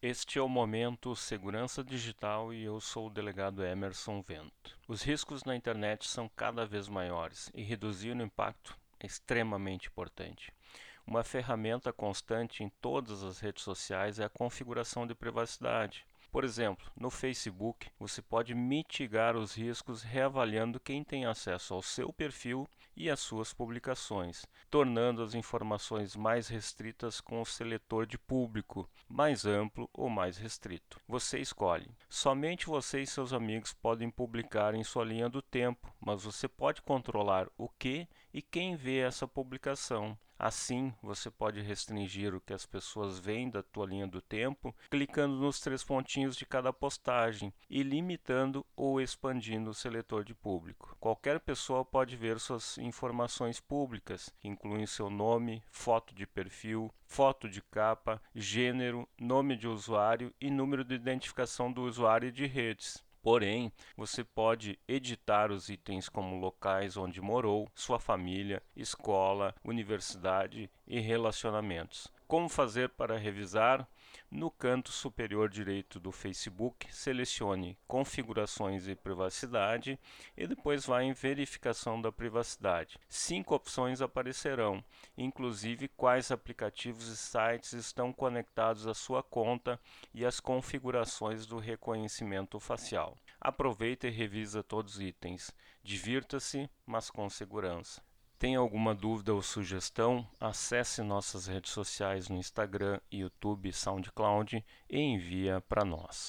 Este é o momento Segurança Digital e eu sou o delegado Emerson Vento. Os riscos na internet são cada vez maiores e reduzir o impacto é extremamente importante. Uma ferramenta constante em todas as redes sociais é a configuração de privacidade. Por exemplo, no Facebook, você pode mitigar os riscos reavaliando quem tem acesso ao seu perfil e às suas publicações, tornando as informações mais restritas com o seletor de público, mais amplo ou mais restrito. Você escolhe. Somente você e seus amigos podem publicar em sua linha do tempo, mas você pode controlar o que e quem vê essa publicação. Assim, você pode restringir o que as pessoas veem da tua linha do tempo, clicando nos três pontinhos de cada postagem e limitando ou expandindo o seletor de público. Qualquer pessoa pode ver suas informações públicas, que incluem seu nome, foto de perfil, foto de capa, gênero, nome de usuário e número de identificação do usuário de redes. Porém, você pode editar os itens como locais onde morou, sua família, escola, universidade e relacionamentos. Como fazer para revisar? No canto superior direito do Facebook, selecione Configurações e Privacidade e depois vá em Verificação da Privacidade. Cinco opções aparecerão, inclusive quais aplicativos e sites estão conectados à sua conta e as configurações do reconhecimento facial. Aproveita e revisa todos os itens. Divirta-se, mas com segurança. Tem alguma dúvida ou sugestão? Acesse nossas redes sociais no Instagram, YouTube, SoundCloud e envia para nós.